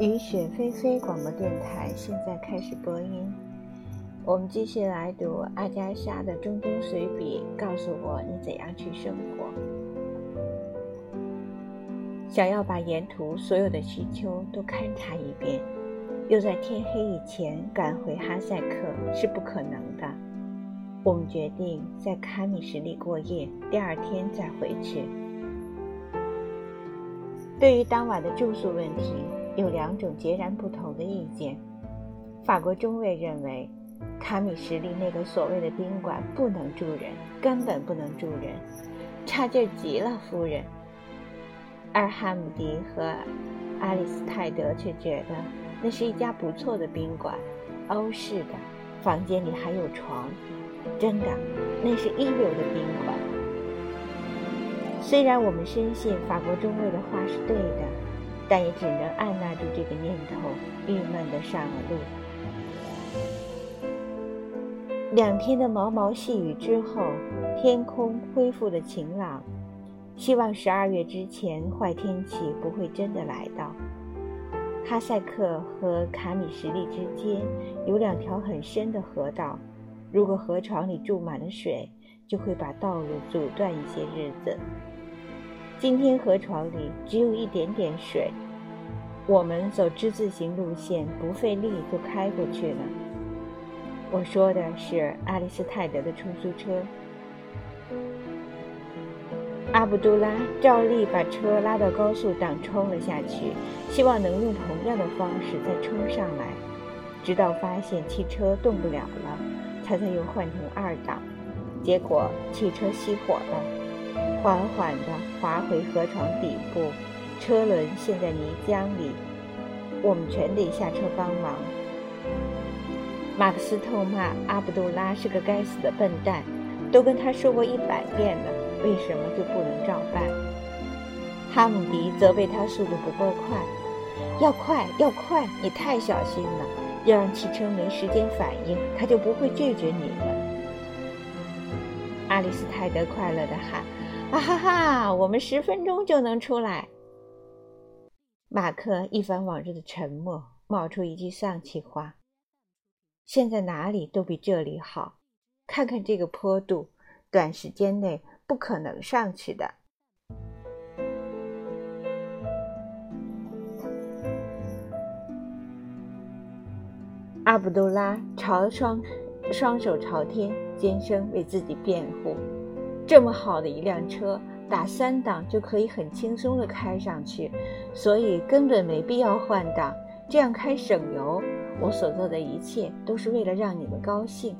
雨雪霏霏广播电台现在开始播音。我们继续来读阿加莎的中东随笔。告诉我你怎样去生活。想要把沿途所有的西丘都勘察一遍，又在天黑以前赶回哈塞克是不可能的。我们决定在卡米什里过夜，第二天再回去。对于当晚的住宿问题。有两种截然不同的意见。法国中尉认为，卡米什利那个所谓的宾馆不能住人，根本不能住人，差劲极了，夫人。而哈姆迪和阿里斯泰德却觉得那是一家不错的宾馆，欧式的，房间里还有床，真的，那是一流的宾馆。虽然我们深信法国中尉的话是对的。但也只能按捺住这个念头，郁闷的上了路。两天的毛毛细雨之后，天空恢复了晴朗。希望十二月之前坏天气不会真的来到。哈塞克和卡米什利之间有两条很深的河道，如果河床里注满了水，就会把道路阻断一些日子。今天河床里只有一点点水，我们走之字形路线，不费力就开过去了。我说的是阿里斯泰德的出租车。阿卜杜拉照例把车拉到高速档冲了下去，希望能用同样的方式再冲上来，直到发现汽车动不了了，他才又换成二档。结果汽车熄火了。缓缓地滑回河床底部，车轮陷在泥浆里，我们全得下车帮忙。马克思痛骂阿卜杜拉是个该死的笨蛋，都跟他说过一百遍了，为什么就不能照办？哈姆迪责备他速度不够快，要快要快，你太小心了，要让汽车没时间反应，他就不会拒绝你了。阿里斯泰德快乐地喊。啊哈哈！我们十分钟就能出来。马克一反往日的沉默，冒出一句丧气话：“现在哪里都比这里好。看看这个坡度，短时间内不可能上去的。”阿卜杜拉朝双双手朝天，尖声为自己辩护。这么好的一辆车，打三档就可以很轻松地开上去，所以根本没必要换挡，这样开省油。我所做的一切都是为了让你们高兴。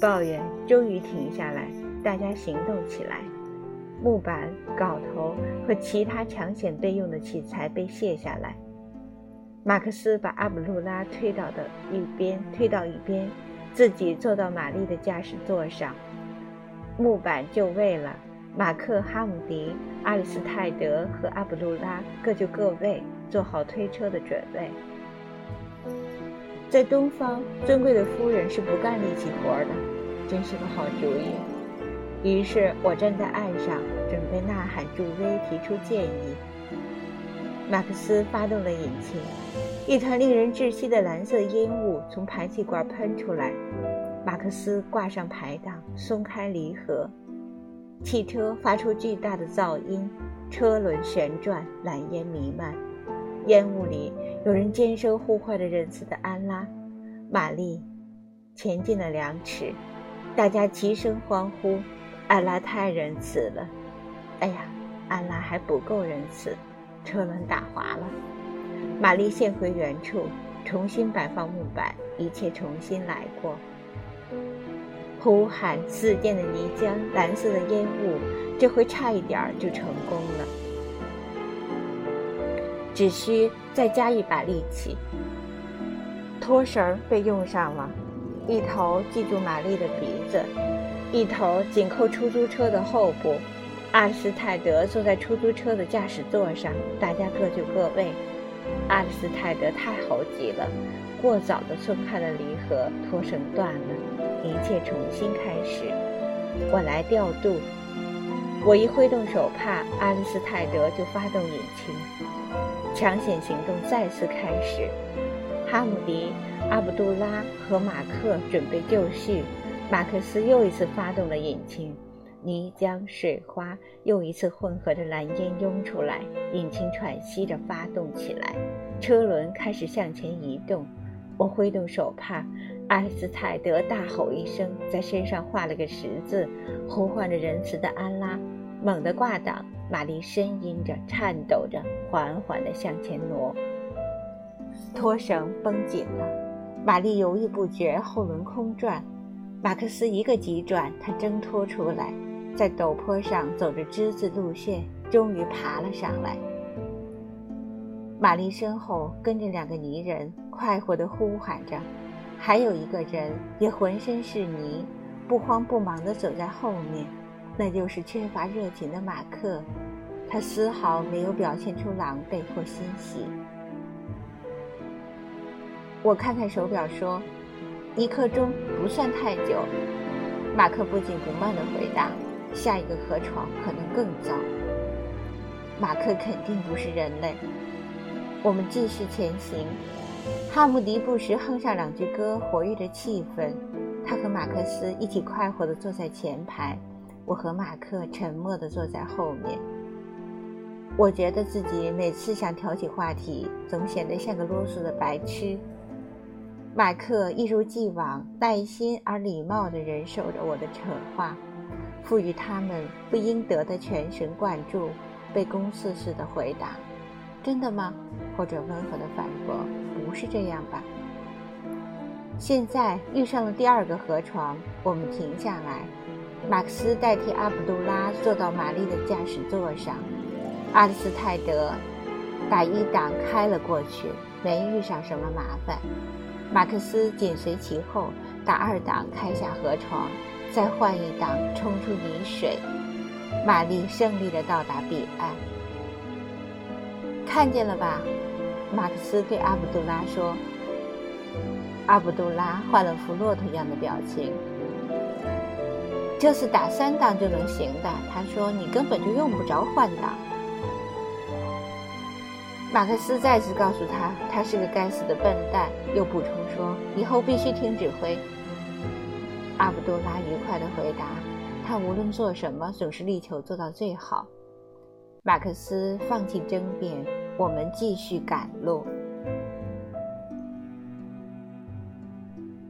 抱怨终于停下来，大家行动起来。木板、镐头和其他抢险备用的器材被卸下来。马克思把阿卜杜拉推倒的一边，推到一边，自己坐到玛丽的驾驶座上。木板就位了，马克、哈姆迪、阿里斯泰德和阿卜杜拉各就各位，做好推车的准备。在东方，尊贵的夫人是不干力气活的，真是个好主意。于是我站在岸上，准备呐喊助威，提出建议。马克思发动了引擎，一团令人窒息的蓝色烟雾从排气管喷出来。马克思挂上排档，松开离合，汽车发出巨大的噪音，车轮旋转，蓝烟弥漫，烟雾里有人尖声呼唤着仁慈的安拉。玛丽前进了两尺，大家齐声欢呼：“安拉太仁慈了！”哎呀，安拉还不够仁慈，车轮打滑了。玛丽现回原处，重新摆放木板，一切重新来过。呼喊四溅的泥浆，蓝色的烟雾，这回差一点儿就成功了。只需再加一把力气。拖绳被用上了，一头系住玛丽的鼻子，一头紧扣出租车的后部。阿斯泰德坐在出租车的驾驶座上，大家各就各位。阿斯泰德太猴急了，过早的松开了离合，拖绳断了。一切重新开始，我来调度。我一挥动手帕，阿里斯泰德就发动引擎，抢险行动再次开始。哈姆迪、阿卜杜拉和马克准备就绪，马克思又一次发动了引擎，泥浆、水花又一次混合着蓝烟涌出来，引擎喘息着发动起来，车轮开始向前移动。我挥动手帕，阿里斯泰德大吼一声，在身上画了个十字，呼唤着仁慈的安拉，猛地挂挡。玛丽呻吟着，颤抖着，缓缓地向前挪。拖绳绷紧了，玛丽犹豫不决，后轮空转。马克思一个急转，他挣脱出来，在陡坡上走着之字路线，终于爬了上来。玛丽身后跟着两个泥人，快活地呼喊着；还有一个人也浑身是泥，不慌不忙地走在后面，那就是缺乏热情的马克。他丝毫没有表现出狼狈或欣喜。我看看手表，说：“一刻钟不算太久。”马克不紧不慢地回答：“下一个河床可能更糟。”马克肯定不是人类。我们继续前行，哈姆迪不时哼上两句歌，活跃着气氛。他和马克思一起快活地坐在前排，我和马克沉默地坐在后面。我觉得自己每次想挑起话题，总显得像个啰嗦的白痴。马克一如既往耐心而礼貌地忍受着我的扯话，赋予他们不应得的全神贯注，被公式似的回答。真的吗？或者温和的反驳：“不是这样吧？”现在遇上了第二个河床，我们停下来。马克思代替阿卜杜拉坐到玛丽的驾驶座上，阿里斯泰德把一档开了过去，没遇上什么麻烦。马克思紧随其后，打二档开下河床，再换一档冲出泥水。玛丽胜利地到达彼岸。看见了吧？马克思对阿卜杜拉说。阿卜杜拉换了副骆驼一样的表情。这次打三档就能行的，他说：“你根本就用不着换挡。”马克思再次告诉他，他是个该死的笨蛋，又补充说：“以后必须听指挥。”阿卜杜拉愉快地回答：“他无论做什么，总是力求做到最好。”马克思放弃争辩。我们继续赶路。